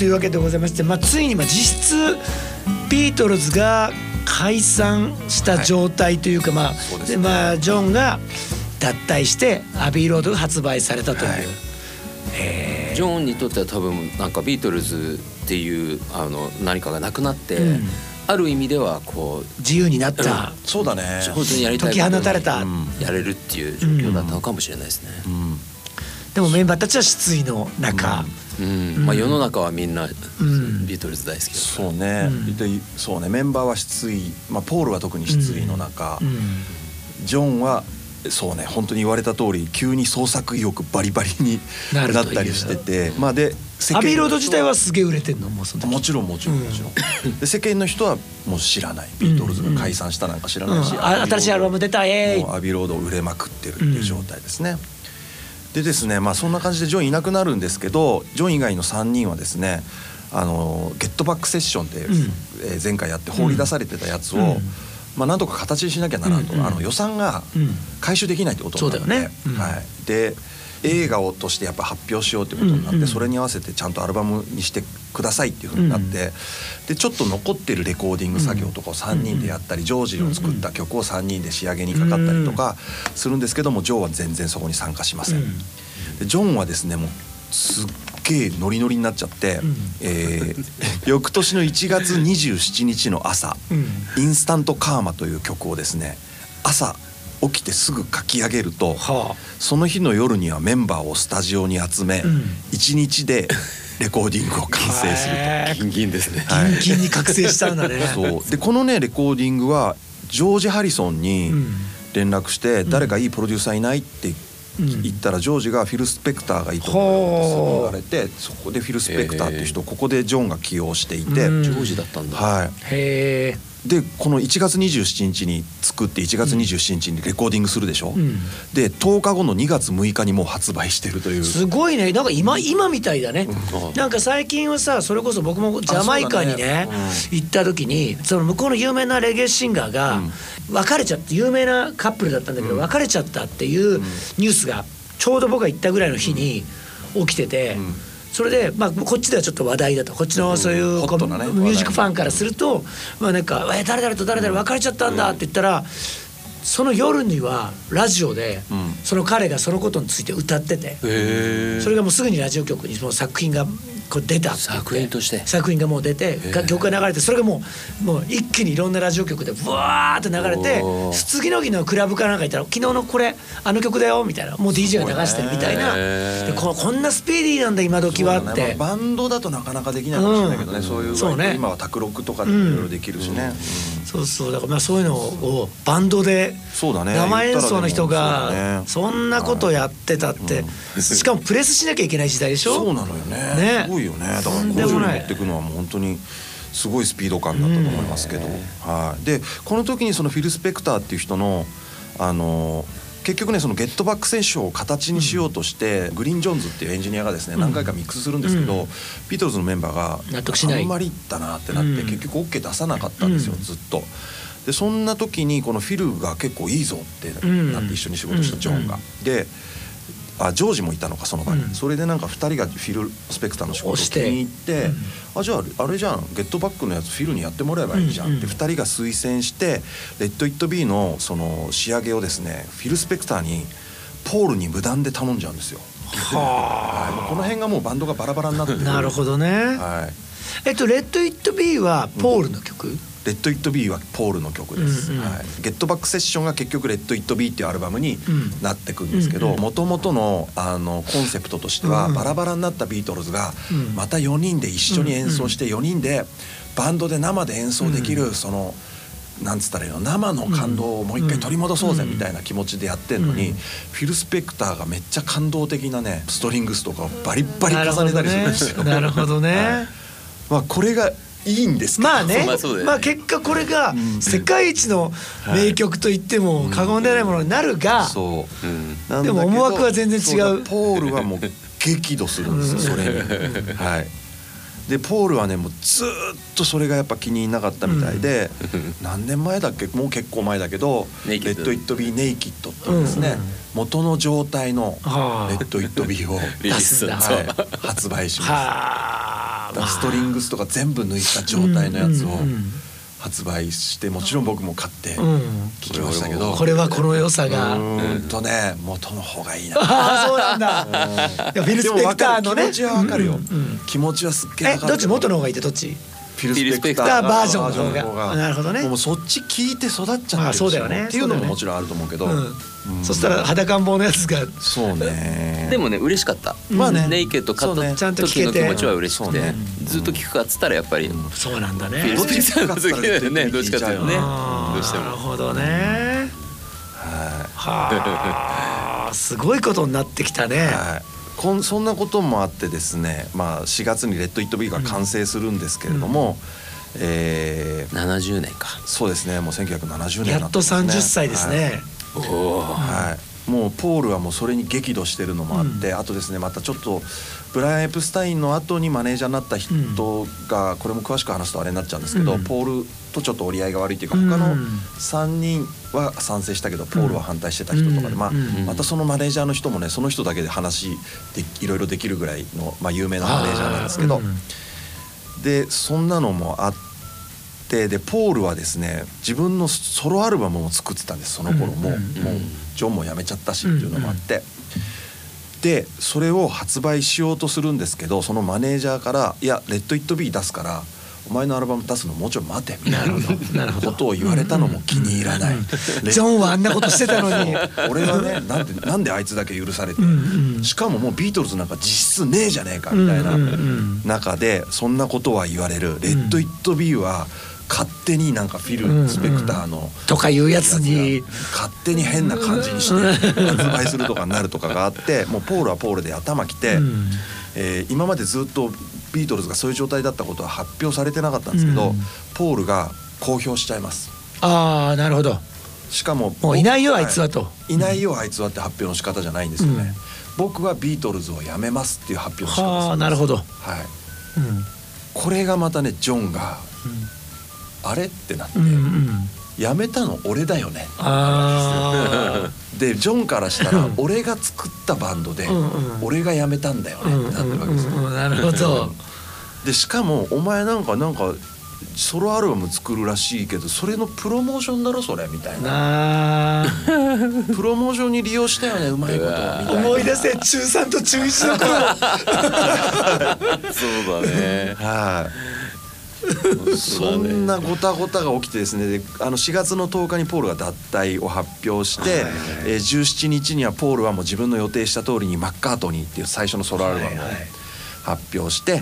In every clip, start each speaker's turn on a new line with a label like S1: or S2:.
S1: はいというわけでございまして、まあ、ついにまあ実質ビートルズが解散した状態というか、まあでまあジョンが脱退してアビーロードが発売されたという。はい。
S2: えー、ジョンにとっては多分なんかビートルズっていうあの何かがなくなって、うん、ある意味ではこ
S1: う自由になった、
S3: うん、そうだね。
S2: 本当にやりたい
S1: 解き放たれた、
S2: やれるっていう状況だったのかもしれないですね、
S1: でもメンバーたちは失意の中、
S2: うん。まあ、世の中はみんなビートルズ大好き
S3: そうね、でそうね。メンバーは失意、まあ、ポールは特に失意の中、ジョンはそうね。本当に言われた通り急に創作意欲バリバリになったりしてて。まあで
S1: アビーロード自体はすげえ売れてんのも
S3: うもちろんもちろんもちろん、で世間の人はもう知らない。ビートルズが解散したなんか知らないし、
S1: 新しいアルバム出たえ
S3: アビーロード売れまくってるっていう状態ですね、でですねまあそんな感じでジョンいなくなるんですけどジョン以外の3人はですねあのゲットバックセッションって、え前回やって放り出されてたやつを、まあ、なんとか形にしなきゃならんと、うんうん、あの予算が回収できないってことなので、ね。うん、はい、で映画をとしてやっぱ発表しようってことになって、うんうん、それに合わせてちゃんとアルバムにしてくださいっていうふうになって、うん、でちょっと残ってるレコーディング作業とかを3人でやったり、ジョージの作った曲を3人で仕上げにかかったりとかするんですけどもジョーは全然そこに参加しません。でジョンはですねもうすっげえノリノリになっちゃって、うん、えー、翌年の1月27日の朝「うん、インスタントカーマ」という曲をですね朝起きてすぐ書き上げると、はあ、その日の夜にはメンバーをスタジオに集め、うん、1日でレコーディングを完成する
S2: と。ギンギンですね。
S1: ギンギンに覚醒したんだね。
S3: そう。でこのねレコーディングはジョージ・ハリソンに連絡して、誰かいいプロデューサーいないって行ったらジョージがフィル・スペクターがいいと言われてそこでフィル・スペクターっていう人をここでジョンが起用していて。ジ
S2: ョージだったんだ。
S3: はい。
S1: へ
S3: えでこの1月27日に作って1月27日にレコーディングするでしょ、うん、で10日後の2月6日にもう発売してるという。
S1: すごいね。なんか今今みたいだね、うん、なんか最近はさそれこそ僕もジャマイカにね、ねうん、行った時にその向こうの有名なレゲエシンガーが別れちゃって有名なカップルだったんだけど別れちゃったっていうニュースがちょうど僕が行ったぐらいの日に起きてて。それで、まあ、こっちではちょっと話題だとこっちのそういう、こうミュージックファンからすると、まあ、なんか「え誰々と誰々別れちゃったんだ」って言ったら。その夜にはラジオでその彼がそのことについて歌ってて、それがもうすぐにラジオ局にその作品がこう出た
S2: 作品として。
S1: 作品がもう出て曲が流れてそれがもうもう一気にいろんなラジオ局でブワーって流れて次の日のクラブかなんか行ったら「昨日のこれあの曲だよ」みたいなもう DJ が流してるみたいな。でここんなスピーディーなんだ今時はって、
S3: ね。バンドだとなかなかできないかもしれないけどね、うん、そういうそう、ね、今は卓録とかでいろいろできるしね、
S1: うん、そうそうだからまあそういうのをバンドで生演奏の人がそんなことやってたって、しかもプレスしなきゃいけない時代でしょ？
S3: そうなのよね。ね。すごいよね。だからこうい。うふうに持っていくのはもう本当にすごいスピード感だったと思いますけど、はい、でこの時にそのフィル・スペクターっていう人のあの結局ねそのゲットバックセッションを形にしようとして、うん、グリーン・ジョーンズっていうエンジニアがですね、何回かミックスするんですけど、うん、ビートルズのメンバーが納得しない。あんまりだなってなって、結局 OK 出さなかったんですよ、ずっと。でそんな時にこのフィルが結構いいぞってなって一緒に仕事したジョンが。であジョージもいたのかその場に、うん、それでなんか2人がフィル・スペクターの仕事を気に入って、うん、あじゃああれじゃん Get Back のやつフィルにやってもらえばいいじゃん、うんうん、って2人が推薦して「Let It Be」のその仕上げをですねフィル・スペクターにポールに無断で頼んじゃうんですよ。はあ、この辺がもうバンドがバラバラになってる。
S1: なるほどね、はい、えっと「Let It Be」はポールの曲、
S3: Let It Be はポールの曲です、うんうん、はい、 Get Back セッションが結局「Let It Be」っていうアルバムになってくんですけどもともとのあのコンセプトとしては、バラバラになったビートルズがまた4人で一緒に演奏して4人でバンドで生で演奏できるその。なんつったらいいの？生の感動をもう一回取り戻そうぜみたいな気持ちでやってんのに、フィル・スペクターがめっちゃ感動的なねストリングスとかをバリバリ重ねたりするんですよ。
S1: なるほどね。はい、
S3: まあこれがいいんです
S1: まあね。まあ結果これが世界一の名曲と言っても過言でないものになるが、そう、でも思惑は全然違う。
S3: ポールはもう激怒するんですよそれに。はい。でポールはねもうずっとそれがやっぱ気に食わなかったみたいで、何年前だっけ？もう結構前だけど「Let It Be Naked」っていうですね、元の状態の「レッド・イット・ビー」を
S2: はい、
S3: 発売します。だストリングスとか全部抜いた状態のやつを発売してもちろん僕も買って聞きましたけど、
S1: これはこの良さが。
S3: うんとね元の方がいいな。
S1: ああそうなんだ。いやフィル・スペクターのね。
S3: 気持ちはわかるよ、気持ちはすっげえ
S1: えどっち？元の方がいいってどっち？
S3: フィル・スペクター
S1: バージョンの方が。なるほどね。
S3: もうそっち聞いて育っちゃって
S1: そうだよね。
S3: っていうのももちろんあると思うけど、
S1: うん。そしたら裸ん坊のやつが。
S3: そうね。
S2: でもね嬉しかった、
S3: まあね。
S2: ネイケッド買った
S1: ちゃんと聞
S2: 時
S1: けて
S2: の気持ちは嬉しくて、
S3: そうね。
S2: ずっと聞くかっつったらやっぱり、
S1: そうなんだ
S2: フィル・
S1: ね
S2: スペクターの時だよね。どっちかっていうとねどうしても。
S1: なるほどね。はあすごいことになってきたね。
S3: はいこんそんなこともあってですね、まあ、4月に「レッド・イット・ビー」が完成するんですけれども、えー
S2: 70年か。
S3: そうですねもう1970年に
S1: やっと
S3: なってますね。
S1: 30歳ですね。
S2: おお
S3: はい、もうポールはもうそれに激怒してるのもあって、あとですねまたちょっとブライアン・エプスタインの後にマネージャーになった人が、これも詳しく話すとあれになっちゃうんですけど、
S1: うん。
S3: ポールとちょっと折り合いが悪いっていうか
S1: うん。
S3: 他の3人は賛成したけどポールは反対してた人とかで、まあ
S1: うん
S3: またそのマネージャーの人もねその人だけで話でいろいろできるぐらいの、まあ、有名なマネージャーなんですけど、
S1: うん
S3: でそんなのもあってでポールはですね自分のソロアルバムも作ってたんですその頃も、もうジョンも辞めちゃったしっていうのもあって、でそれを発売しようとするんですけどそのマネージャーから「いや Let It Be 出すからお前のアルバム出すのもうちょい待て」みたいな。ことを言われたのも気に入らない。レ
S1: ジョンはあんなことしてたのに。
S3: 俺はねなんでなんであいつだけ許されて、
S1: んうん
S3: しかももうビートルズなんか実質ねえじゃねえかみたいな
S1: うんうんうん。
S3: 中でそんなことは言われる「Let It Be」は勝手になんかフィル・スペクターの
S1: とかいうやつに。
S3: 勝手に変な感じにして発売するとかになるとかがあってもうポールはポールで頭きて、
S1: うん。
S3: えー今までずっとビートルズがそういう状態だったことは発表されてなかったんですけど、
S1: うん。
S3: ポールが公表しちゃいます。
S1: ああなるほど。
S3: しかも
S1: もういないよあいつはと。
S3: い。ないよあいつはって発表の仕方じゃないんですよね、僕はビートルズを辞めますっていう発表の仕方です。
S1: はあなるほど。
S3: はい。
S1: うん。
S3: これがまたねジョンが、あれってなって、
S1: うんうん
S3: 辞めたの俺だよね。
S1: あ
S3: でジョンからしたら
S1: うん。
S3: 俺が作ったバンドで、俺が辞めたんだよねってなってるわけですよ、でしかもお前なんかなんかソロアルバム作るらしいけどそれのプロモーションだろそれみたいな。プロモーションに利用したよねうまいこと
S1: 思い出せ中3と中1の頃。
S2: そうだね。
S3: はい、そんなごたごたが起きてですねであの4月の10日にポールが脱退を発表して、えー17日にはポールはもう自分の予定した通りにマッカートニーっていう最初のソロアルバムを発表して、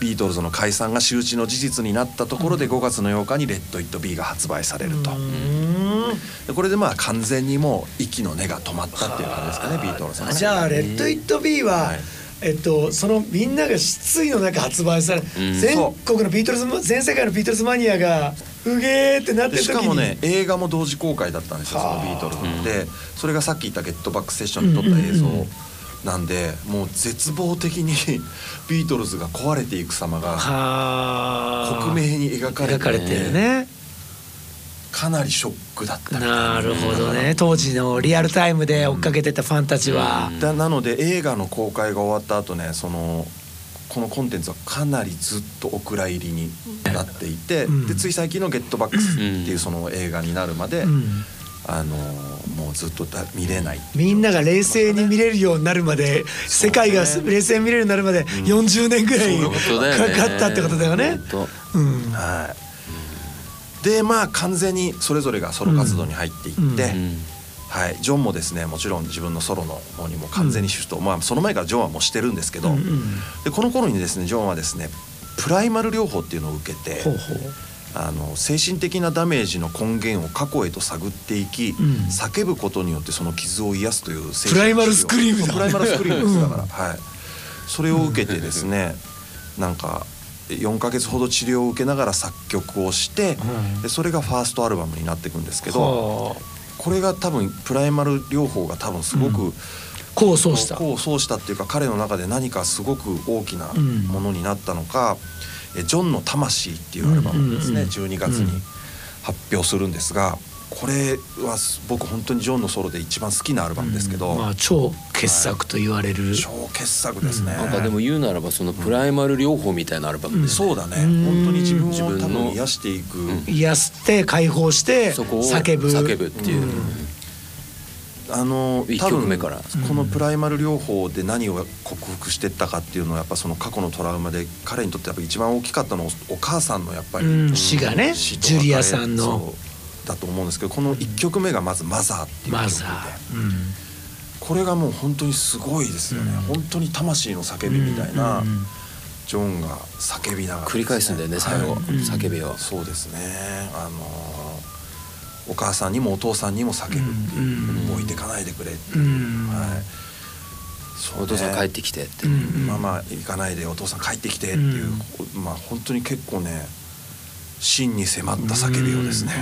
S3: ビートルズの解散が周知の事実になったところで5月の8日に「Let It Be」が発売されると。でこれでまあ完全にもう息の根が止まったっていう感じですかねビートルズのね
S1: じゃあ「Let It Be は」
S3: はい
S1: えっと、そのみんなが失意の中発売され、全国のビートルズ全世界のビートルズマニアがうげーってなって
S3: で
S1: る時に
S3: しかもね映画も同時公開だったんですよそのビートルズでそれがさっき言った「ゲットバックセッション」に撮った映像なんでもう絶望的に ビートルズが壊れていく様が
S1: はあ。
S3: 克明に描かれて
S1: 描かれてるね
S3: かなりショックだった
S1: な。るほどね。当時のリアルタイムで追っかけてたファンたちは、
S3: だなので映画の公開が終わった後ねそのこのコンテンツはかなりずっとお蔵入りになっていて、
S1: うん。
S3: でつい最近の「ゲットバックス」っていうその映画になるまで、
S1: うん。
S3: あのもうずっとだ見れない。
S1: みんなが冷静に見れるようになるまで、世界が冷静に見れるようになるまで40年ぐらいかかったってことだよね。
S2: 本
S1: うん。
S3: はい、でまあ完全にそれぞれがソロ活動に入っていって、はい、ジョンもですねもちろん自分のソロの方にも完全にシフト、まあその前からジョンはもうしてるんですけど、
S1: うんうん
S3: でこの頃にですねジョンはですねプライマル療法っていうのを受けて
S1: ほうほう。
S3: あの精神的なダメージの根源を過去へと探っていき、
S1: ん。
S3: 叫ぶことによってその傷を癒すという精神
S1: プライマルスクリームだ。
S3: プライマルスクリームです。だから、はい。それを受けてですねなんか4ヶ月ほど治療を受けながら作曲をして、
S1: うん。
S3: でそれがファーストアルバムになっていくんですけど、
S1: はあ。
S3: これが多分プライマル療法が多分すごく、
S1: こうそうした。
S3: したっていうか彼の中で何かすごく大きなものになったのか「えジョンの魂」っていうアルバムをですね、
S1: うんうんうん
S3: 12月に発表するんですがこれは僕本当にジョンのソロで一番好きなアルバムですけど、
S1: まあ、超傑作と言われる、
S3: 超傑作ですね、
S2: なんかでも言うならばそのプライマル療法みたいなアルバムで、
S3: そうだね。本当に自分を多分癒していく、
S1: 癒して解放して
S2: そこを
S1: 叫ぶ。
S2: 叫ぶっていう、
S3: あの
S2: 一
S3: 多分
S2: 曲目から。
S3: このプライマル療法で何を克服していったかっていうのはやっぱその過去のトラウマで彼にとってやっぱ一番大きかったのはお母さんのやっぱり、
S1: うん。死がね。ジュリアさんの。
S3: そうだと思うんですけどこの1曲目がまず「マザー」っていう曲で。これがもう本当にすごいですよね、本当に魂の叫びみたいな、ジョンが叫びながら
S2: 繰り返すんだよね最後、
S3: はい
S2: 叫びを。
S3: そうですね。あのお母さんにもお父さんにも叫ぶっていう、
S1: うん
S3: 置いてかないでくれっていう、
S1: うん。
S3: はい。そうね。
S2: お父さん帰ってきてって、
S1: うん。
S3: ママ行かないでお父さん帰ってきてっていう、まあ本当に結構ね真に迫った叫びをですね、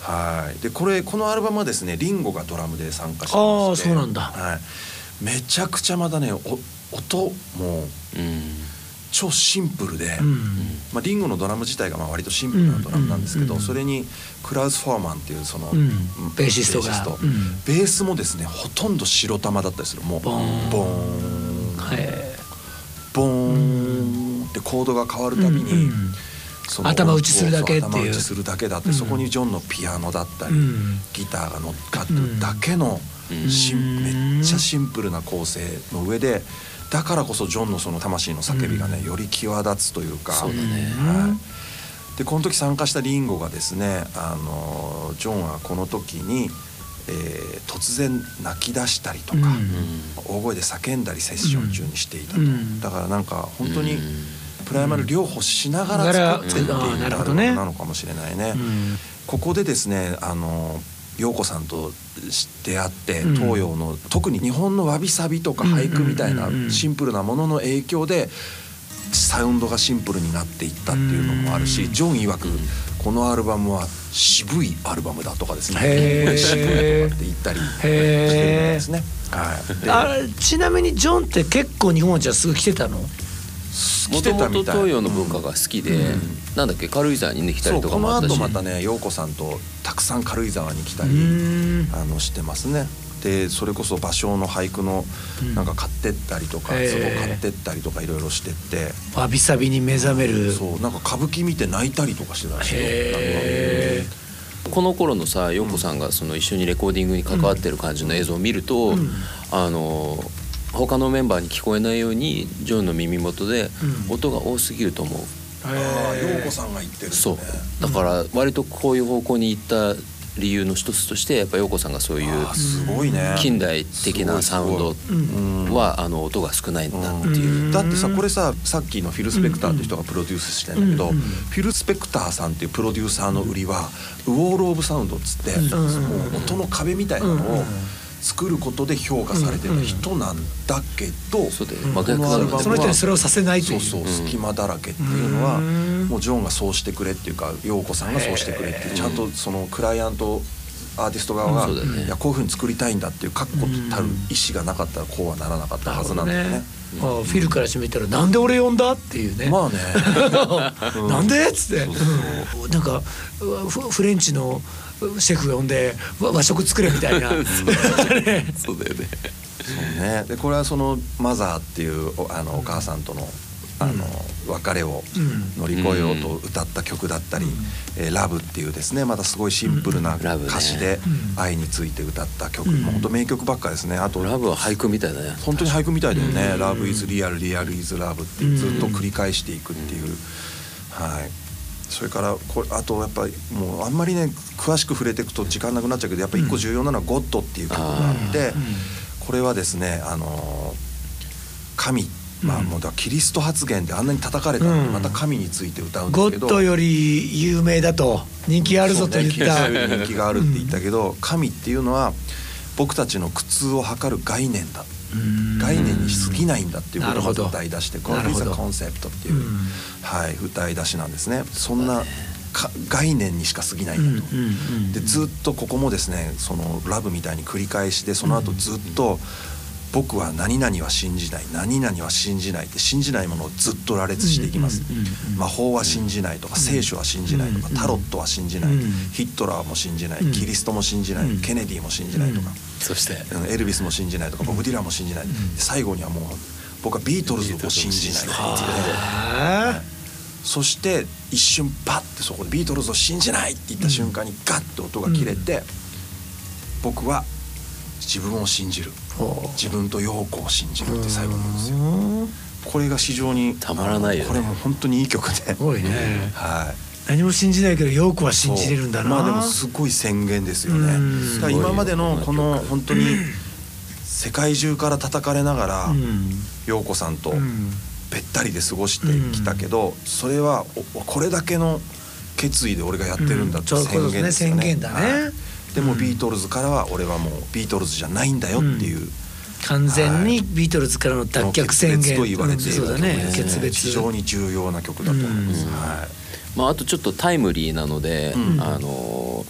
S3: はい。でこれこのアルバムはですねリンゴがドラムで参加してまして。
S1: あーそうなんだ。
S3: はい、めちゃくちゃまたねお音も
S2: うん。
S3: 超シンプルで、
S1: うん。
S3: まあ、リンゴのドラム自体がまあ割とシンプルなドラムなんですけど、
S1: うん
S3: それにクラウス・フォーマンっていうその、
S1: うん。ベーシストが。
S3: ベースもですねほとんど白玉だったりする。もう
S1: ボーン。
S3: ボーン。
S1: へ
S3: ボーンってコードが変わるたびに、
S1: うん頭打ちするだけっていう。
S3: 頭打ちするだけだって、
S1: うん
S3: そこにジョンのピアノだったり、
S1: うん。
S3: ギターが乗っかってるだけの、めっちゃシンプルな構成の上でだからこそジョンのその魂の叫びがね、より際立つというか。
S2: そうだね。
S3: はい、でこの時参加したリンゴがですねあのジョンはこの時に、えー突然泣き出したりとか、大声で叫んだりセッション中にしていたと、
S1: うん。
S3: だからなんか本当に
S2: うん
S3: プライマル療法しながら作ってっていう
S1: なね。
S3: ムなのかもしれないね。
S1: うん。
S3: ここでですねあの陽子さんと出会って
S1: うん。
S3: 東洋の、特に日本のわびさびとか俳句みたいなシンプルなものの影響でサウンドがシンプルになっていったっていうのもあるし、
S1: うん。
S3: ジョン曰くこのアルバムは渋いアルバムだとかですね。渋いとかって言ったりしてるんですね。はい、で
S1: あちなみにジョンって結構日本じゃすぐ来てたの？
S3: 来
S2: もともと東洋の文化が好きで、なんだっけ軽井沢にね来たりとか
S3: そうこ
S2: もあったし。
S3: の後またね陽子さんとたくさん軽井沢に来た
S1: う
S3: り。
S1: ん。
S3: あのしてますね。でそれこそ芭蕉の俳句の
S1: うん。
S3: なんか買ってったりとか、
S1: へー
S3: 壺買ってったりとかいろいろしてって、
S1: わびさびに目覚める。
S3: そうなんか歌舞伎見て泣いたりとかしてたらし
S2: この頃のさ陽子さんがその一緒にレコーディングに関わってる感じの映像を見ると、
S1: うん。
S2: あの他のメンバーに聞こえないようにジョンの耳元で
S1: うん。
S2: 音が多すぎると思う、
S3: ああ陽子さんが言ってるね。
S2: そう。だから割とこういう方向に行った理由の一つとしてやっぱ陽子さんがそういう
S3: あーすごいね。
S2: 近代的なサウンド
S3: うん。
S2: はあの音が少ないんだって
S3: う。ん。
S2: いう。
S3: だってさこれささっきのフィル・スペクターって人がプロデュースしてんだけど、
S1: うんうん
S3: フィル・スペクターさんっていうプロデューサーの売りはウォール・オブ・サウンドっつって、
S1: ん。
S3: もう音の壁みたいなのを作ることで評価されてた人なんだけど、
S2: そうだよ
S1: うん。
S3: このアルバムは
S1: その人にそれをさせないという。う
S3: そそう隙間だらけっていうのは
S1: うん。
S3: もうジョンがそうしてくれっていうか陽子さんがそうしてくれっていうちゃんとそのクライアントアーティスト側が、
S2: ね。
S3: いやこういうふうに作りたいんだっていう確固たる意思がなかったらこうはならなかったはずなんだよね。
S1: あフィルからしてみたらなんで俺呼んだっていうね、
S3: まあね
S1: なんでっつって。
S3: そうそう。
S1: うん。なんかフフレンチのシェフ呼んでわ和食作れみたいな。ね。
S2: そうだよね。
S3: そうね。でこれはそのマザーっていうおあのお母さんとのあの別れを
S1: うん。
S3: 乗り越えようと歌った曲だったり「えーラブっていうですねまたすごいシンプルな歌詞で
S1: うん。
S3: 愛について歌った曲、
S1: うん。
S3: もう本当名曲ばっかですね。あと
S2: ラブは俳句みたいだね。
S3: 本当に俳句みたいだよね「Love is real real is love」っていうずっと繰り返していくっていう、はいそれからこれあとやっぱりもうあんまりね詳しく触れていくと時間なくなっちゃうけどやっぱ一個重要なのは「ゴッド」っていう曲があって、これはですねあの神まあもうだキリスト発言であんなに叩かれたのまた神について歌うんです
S1: ゴ
S3: けど、
S1: ッドより有名だと人気あるぞと言った、
S3: 人気があるって言ったけど、神っていうのは僕たちの苦痛を測る概念だ。
S1: うん
S3: 概念に過ぎないんだっていうことを歌い出して「
S1: な
S3: God
S1: る
S3: is
S1: ほ
S3: a
S1: ど
S3: concept」っていう、
S1: うん。
S3: はい、歌い出しなんですね。そんなか概念にしか過ぎないんだと。でずっとここもですねそのラブみたいに繰り返しでその後ずっと僕は何々は信じない何々は信じないって信じないものをずっと羅列していきます。魔法は信じないとか聖書は信じないとかタロットは信じないヒットラーも信じないキリストも信じないケネディも信じないとか
S2: そして。
S3: エルビスも信じないとかボブ・ディランも信じない。最後にはもう僕はビートルズを信じない。って言ってそして一瞬パッてそこでビートルズを信じないって言った瞬間にガッと音が切れて僕は自分を信じる。自分と陽子を信じるって最後なんですよ。これが非常に
S2: たまらないよ、ね、
S3: これも本当にいい曲で、
S1: ごいね、
S3: はい
S1: 何も信じないけど陽子は信じれるんだな。
S3: まあでもすごい宣言ですよね。だから今までのこの本当に世界中から叩かれながら陽子さんとべったりで過ごしてきたけどそれはこれだけの決意で俺がやってるんだって宣言ですよね。
S1: 宣言だね、
S3: でもビートルズからは俺はもうビートルズじゃないんだよっていう、うん、
S1: 完全にビートルズからの脱却宣言。
S3: と言われている、
S1: うん、ね。
S3: 決別。非常に重要な曲だと思います、うん、はい
S2: まあ、あとちょっとタイムリーなので、あの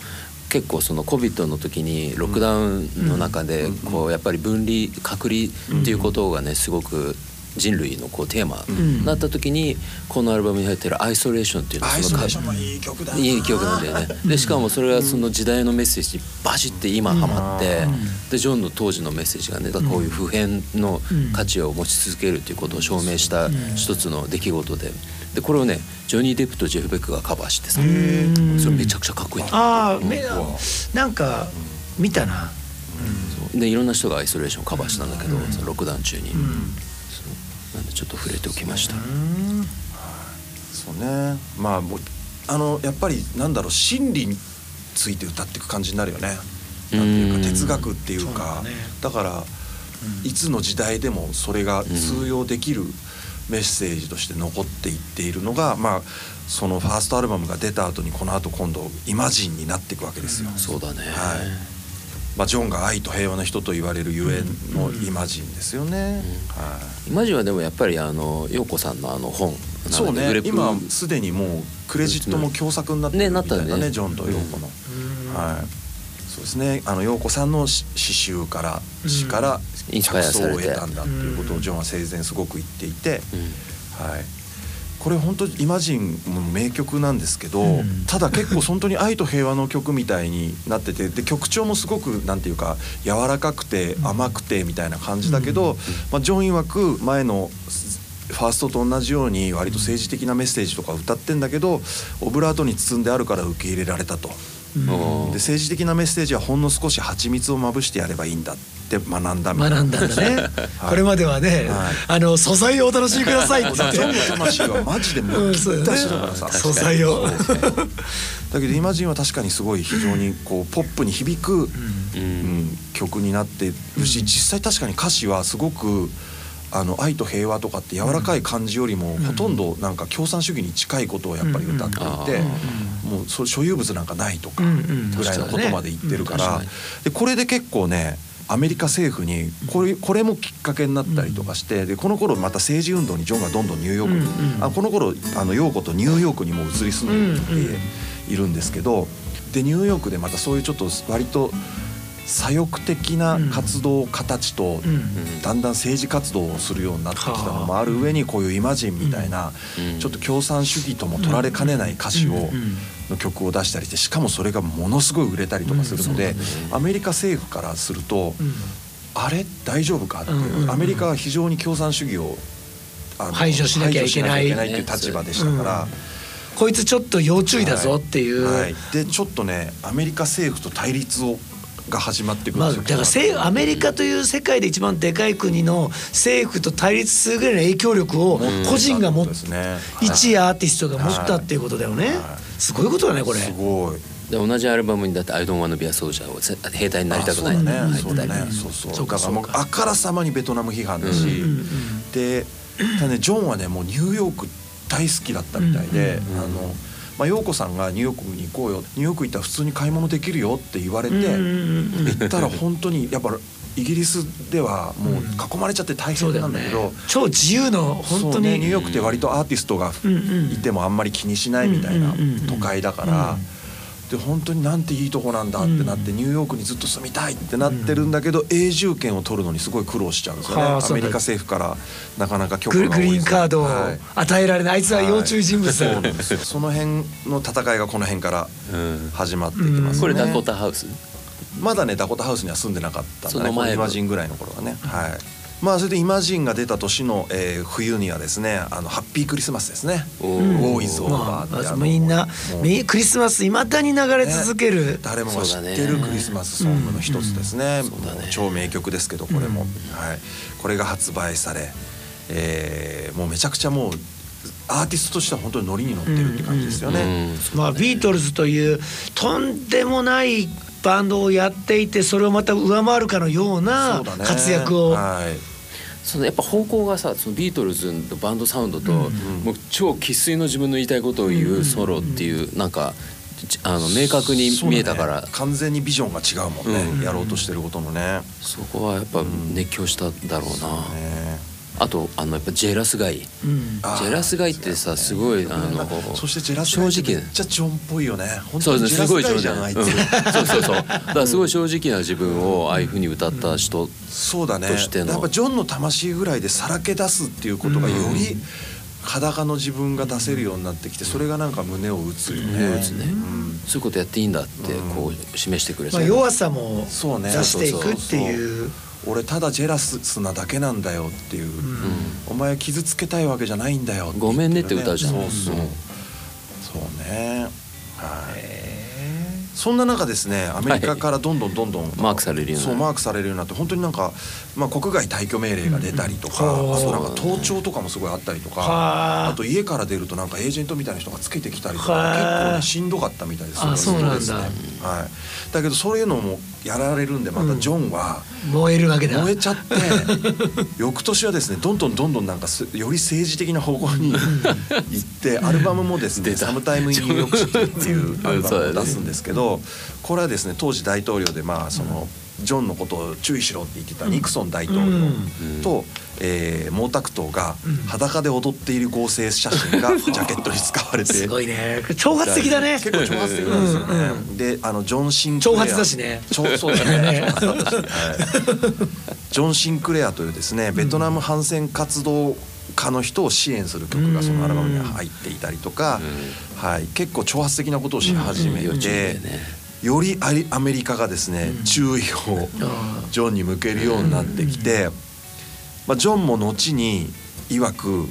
S2: 結構その COVID の時にロックダウンの中でこうやっぱり分離隔離っていうことがねすごく人類のこうテーマになった時にこのアルバムに入ってる「アイソレーション」っていうのは
S3: そのいい曲だ
S2: いい曲なんだよね。でしかもそれはその時代のメッセージにバシッて今ハマってでジョンの当時のメッセージがねこういう普遍の価値を持ち続けるということを証明した一つの出来事で。でこれをねジョニー・デップとジェフ・ベックがカバーしてさ。それめちゃくちゃかっこいい
S1: ああなんか見たな、
S2: うん、でいろんな人がアイソレーションカバーしたんだけど、そのロックダウン中に、なんでちょっと触れておきました。
S3: そうね。まあもうあのやっぱりなんだろう真理について歌っていく感じになるよね。なんていうか哲学っていうか。だからいつの時代でもそれが通用できるメッセージとして残っていっているのがまあそのファーストアルバムが出た後にこの後今度「イマジン」になっていくわけですよ。
S2: そうだね、
S3: はいまあ、ジョンが愛と平和な人と言われるゆえのイマジンですよね。
S2: はい、イマジンはでもやっぱりあの陽子さんのあの本
S3: そうね。今すでにもうクレジットも共作になってるみたいなねねジョンと陽子の。はい。そうですね。あの陽子さんの詩集から詩から着想を得たんだっていうことをジョンは生前すごく言っていて、はい、これ本当イマジンも名曲なんですけど、うん、ただ結構本当に愛と平和の曲みたいになっててで曲調もすごくなんていうか柔らかくて甘くてみたいな感じだけど、まあ、ジョン曰く前のファーストと同じように割と政治的なメッセージとか歌ってんだけどオブラートに包んであるから受け入れられたと。で政治的なメッセージはほんの少し蜂蜜をまぶしてやればいいんだって学んだ
S1: 学んだんだね、はい、これまではね、はい、あの素材をお楽しみくださいって。言って
S3: の魂はマジでむき出しだからさ、
S1: 素材を。
S3: だけど「イマジン」は確かにすごい非常にこうポップに響く、うん、うん、曲になってるし実際確かに歌詞はすごくあの愛と平和とかって柔らかい感じよりもほとんどなんか共産主義に近いことをやっぱり歌っていてもうそ所有物なんかないとかぐらいのことまで言ってるから。でこれで結構ねアメリカ政府にこれこれもきっかけになったりとかしてでこの頃また政治運動にジョンがどんどんニューヨークにあこの頃あの陽子とニューヨークにも移り住んでいるんですけどでニューヨークでまたそういうちょっと割と。左翼的な活動形とだんだん政治活動をするようになってきたのもある上にこういう「イマジン」みたいなちょっと共産主義とも取られかねない歌詞をの曲を出したりしてしかもそれがものすごい売れたりとかするのでアメリカ政府からするとあれ？大丈夫か？っていうアメリカは非常に共産主義を
S1: 排除しなきゃいけない
S3: っていう立場でしたから。
S1: こいつちょっと要注意だぞっていう、はい。はい、
S3: でちょっとねアメリカ政府と対立をが始まってくるまあ、だ
S1: からアメリカという世界で一番でかい国の政府と対立するぐらいの影響力を個人が持って、一アーティストが持ったっていうことだよね、すごいことだねこれ。
S3: すごい。
S2: で同じアルバムにだって「アイドンワンのビアソージャー」を兵隊になりたくない。
S3: ね。そうだね。そうそう。だからもうあからさまにベトナム批判だし、でただねジョンはねもうニューヨーク大好きだったみたいで、あの。まあ、陽子さんがニューヨークに行こうよニューヨーク行ったら普通に買い物できるよって言われて行ったら本当にやっぱイギリスではもう囲まれちゃって大変なんだけど、ね、
S1: 超自由の本当に、
S3: ね、ニューヨークって割とアーティストがいてもあんまり気にしないみたいな都会だから。で本当になんていいとこなんだってなって、ニューヨークにずっと住みたいってなってるんだけど、永住権を取るのにすごい苦労しちゃうんですよね、アメリカ政府からなかなか許可
S1: グ
S3: が多い。
S1: グリーンカードを
S3: はい。
S1: 与えられないあいつは要注意人物だ
S3: そうなんです。よ その辺の戦いがこの辺から
S2: うん。
S3: 始まっていきますね、
S2: これダコタハウス？
S3: まだねダコタハウスには住んでなかったんだね。
S2: その前
S3: イマジンぐらいの頃はね、はいまあそれでイマジンが出た年の、えー冬にはですねあのハッピークリスマスですね「
S2: お
S3: ウ
S2: ー
S3: ォーイズオーバ
S1: ま
S3: ー」って
S1: あ
S3: あの
S1: みんなクリスマスいまだに流れ続ける、
S3: 誰もが知ってる
S2: ね
S3: クリスマスソングの一つですね,、
S2: そうだね。
S3: もう超名曲ですけどこれも、はい、これが発売され、えーもうめちゃくちゃもうアーティストとしては本当にノリに乗ってるって感じですよね。
S2: うん。
S1: まあ、ビートルズというとんでもないバンドをやっていてそれをまた上回るかのような活躍を、
S3: はい。
S2: そのやっぱ方向がさそのビートルズのバンドサウンドと、もう超生粋の自分の言いたいことを言うソロっていうなんかちあの明確に見えたから。
S3: ね。完全にビジョンが違うもんね、
S2: うん。
S3: やろうとしてることのね。
S2: そこはやっぱ熱狂しただろうな、
S3: ね
S2: あとあのやっぱジェラスガイ、
S1: うん。
S2: ジェラスガイってさすごいあの
S3: そしてジェラスガイって
S2: 正直
S3: めっちゃジョンっぽいよね。本当に
S2: そうですねすごい
S3: ジェラスガイじゃんあいつ。
S2: うんそうそうそう。だからすごい正直な自分をああいうふうに歌った人、
S3: そうだね。
S2: としての。
S3: やっぱジョンの魂ぐらいでさらけ出すっていうことがより裸の自分が出せるようになってきてそれがなんか胸を打つよね。
S2: ね。
S3: うん。
S2: そういうことやっていいんだってこう示してくれた、
S1: まあ、弱さも
S3: そうね。
S1: 出していくっていう
S3: 俺ただジェラスなだけなんだよっていう、お前傷つけたいわけじゃないんだよ
S2: ごめんねって歌うじゃん。
S3: そうそう、
S2: うん。
S3: そうね。はい。そんな中ですねアメリカからどんどんどんどん、
S2: マークされるようにな。る
S3: そうマークされるようになって本当になんか、まあ、国外退去命令が出たりとか、
S1: うん。
S3: あとなんか盗聴とかもすごいあったりとか、
S1: はあ
S3: あと家から出るとなんかエージェントみたいな人がつけてきたりと
S1: はあ
S3: か結構ねしんどかったみたいです。
S1: あそうなんだ。
S3: ですね、はい、だけどそういうのもやられるんでまたジョンは、
S1: 燃えるわけだ。
S3: 燃えちゃって 翌年はですねどんどんどんどんなんかすより政治的な方向に行ってアルバムもですね「
S2: 出た。
S3: Sometime in New York City」っていうアルバムを出すんですけどこれはですね当時大統領でまあそのジョンのことを注意しろって言ってたニクソン大統領と、えー毛沢東が裸で踊っている合成写真が ジャケットに使われて。
S1: すごいね。挑発的だね。
S3: 結構挑発的なんですよね。で、あのジョンシンクレア。
S1: 挑発だしね。
S3: 超そうだね。挑発だったしはい。ジョンシンクレアというですね、ベトナム反戦活動家の人を支援する曲がそのアルバムには入っていたりとか、はい、結構挑発的なことをし始め
S2: うん。うん。
S3: て
S2: ね。
S3: よりアメリカがですね、注意をジョンに向けるようになってきて、まあ、ジョンも後に曰く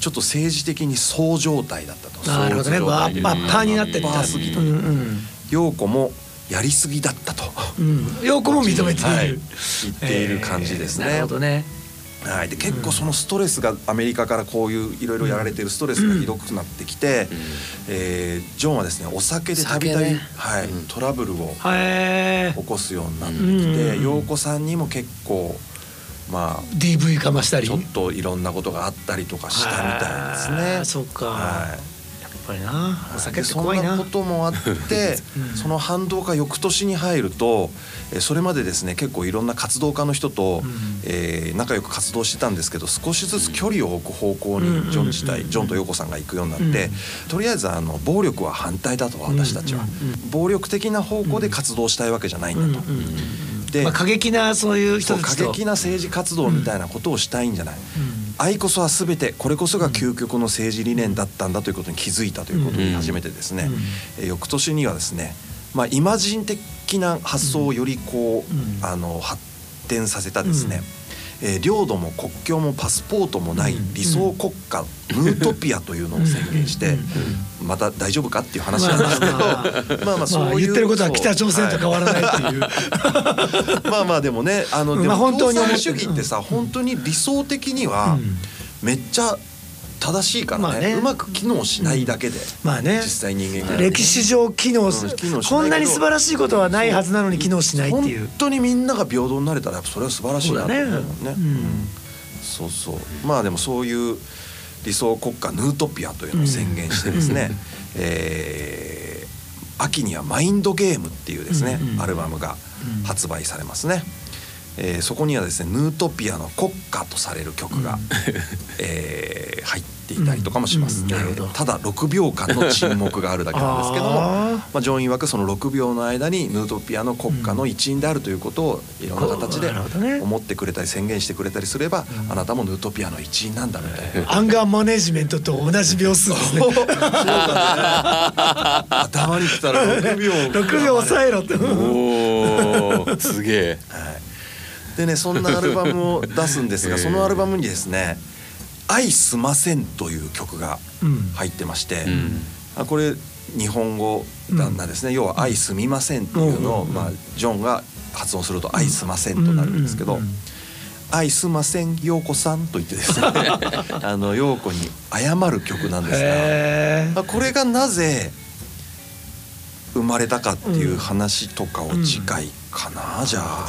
S3: ちょっと政治的にそう状態だったと。
S1: なるほどね。
S3: そう状態。
S1: アッパーになってった。
S3: すぎた。
S1: うんうん
S3: 陽子もやりすぎだったと。
S1: うん。陽子も認めている、
S3: はい。言っている感じですね。
S1: えーなるほどね
S3: はい、で結構そのストレスがアメリカからこういういろいろやられてるストレスがひどくなってきて、えージョンはですねお酒でたびたび、はい。トラブルを起こすようになってき
S1: うん。
S3: 子さんにも結構ま
S1: DV かましたり。
S3: あちょっといろんなことがあったりとかしたみたいですね。
S1: そっか、
S3: はい
S1: ぱりなお酒
S3: でそん
S1: って怖いな。
S3: なこともあって、その反動が翌年に入ると、えーそれまでですね結構いろんな活動家の人と、えー仲良く活動してたんですけど少しずつ距離を置く方向にジョン自体、ジョンとヨコさんが行くようになって、とりあえずあの暴力は反対だと私たちは、暴力的な方向で活動したいわけじゃないんだと。で
S1: まあ、過激なそういう人
S3: そう過
S1: たちと
S3: 激な政治活動みたいなことをしたいんじゃない、愛こそは全てこれこそが究極の政治理念だったんだということに気づいたということに初めてですね、えー翌年にはですね、まあ、イマジン的な発想をよりこう、あの発展させたですね、えー領土も国境もパスポートもない理想国家、ヌートピアというのを宣言して、また大丈夫かっていう話なんですけど、
S1: まあまあ
S3: そう
S1: 言ってることは北朝鮮と変わらないっていう、
S3: まあまあでもねあのでも
S1: まあ本当に
S3: 共産主義ってさ本当に理想的にはめっちゃ正しいからね,、
S1: まあね。
S3: うまく機能しないだけで、
S1: まあね。
S3: 実際人間が。
S1: 歴史上機能す
S3: うん
S1: こんなに素晴らしいことはないはずなのに機能しないっていう。
S3: 本当にみんなが平等になれたらやっぱそれは素晴らしいなと思うね。
S1: そうだね。
S3: うん。そうそう。まあでもそういう理想国家ヌートピアというのを宣言してですね、えー秋には「マインドゲーム」っていうですね、アルバムが発売されますね。えーそこにはですねヌートピアの国歌とされる曲が、えー入っていたりとかもします、
S1: うん。
S3: えーただ6秒間の沈黙があるだけなんですけども まあ、ジョン曰くその6秒の間にヌートピアの国歌の一員であるということをいろんな形で思ってくれたり宣言してくれたりすれば、あなたもヌートピアの一員なんだみたいな。
S1: アンガーマネジメントと同じ秒数ですね。
S3: 頭にきたら6秒。
S1: 6秒抑えろって。
S2: おおすげえ。
S3: はい、でねそんなアルバムを出すんですが、そのアルバムにですね「愛すません」という曲が
S1: うん。
S3: 入ってまして、
S2: ん。
S3: あこれ日本語なんですね、要は「愛すみません」っていうのを、
S1: うん。
S3: まあ、ジョンが発音すると「愛すません」となるんですけど
S1: うんうんうん「
S3: 愛すません陽子さん」と言ってですね あの陽子に謝る曲なんですが。
S1: へ
S3: まあこれがなぜ生まれたかっていう話とかを次回かな、じゃあ。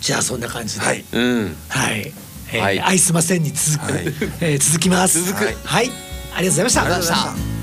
S1: じゃあそんな感じで。
S3: はい。
S2: うん
S1: はい、えー
S2: はい。
S1: 愛すませんに続く、
S3: はい。
S1: えー続きます。はい、
S3: ありがとうございました。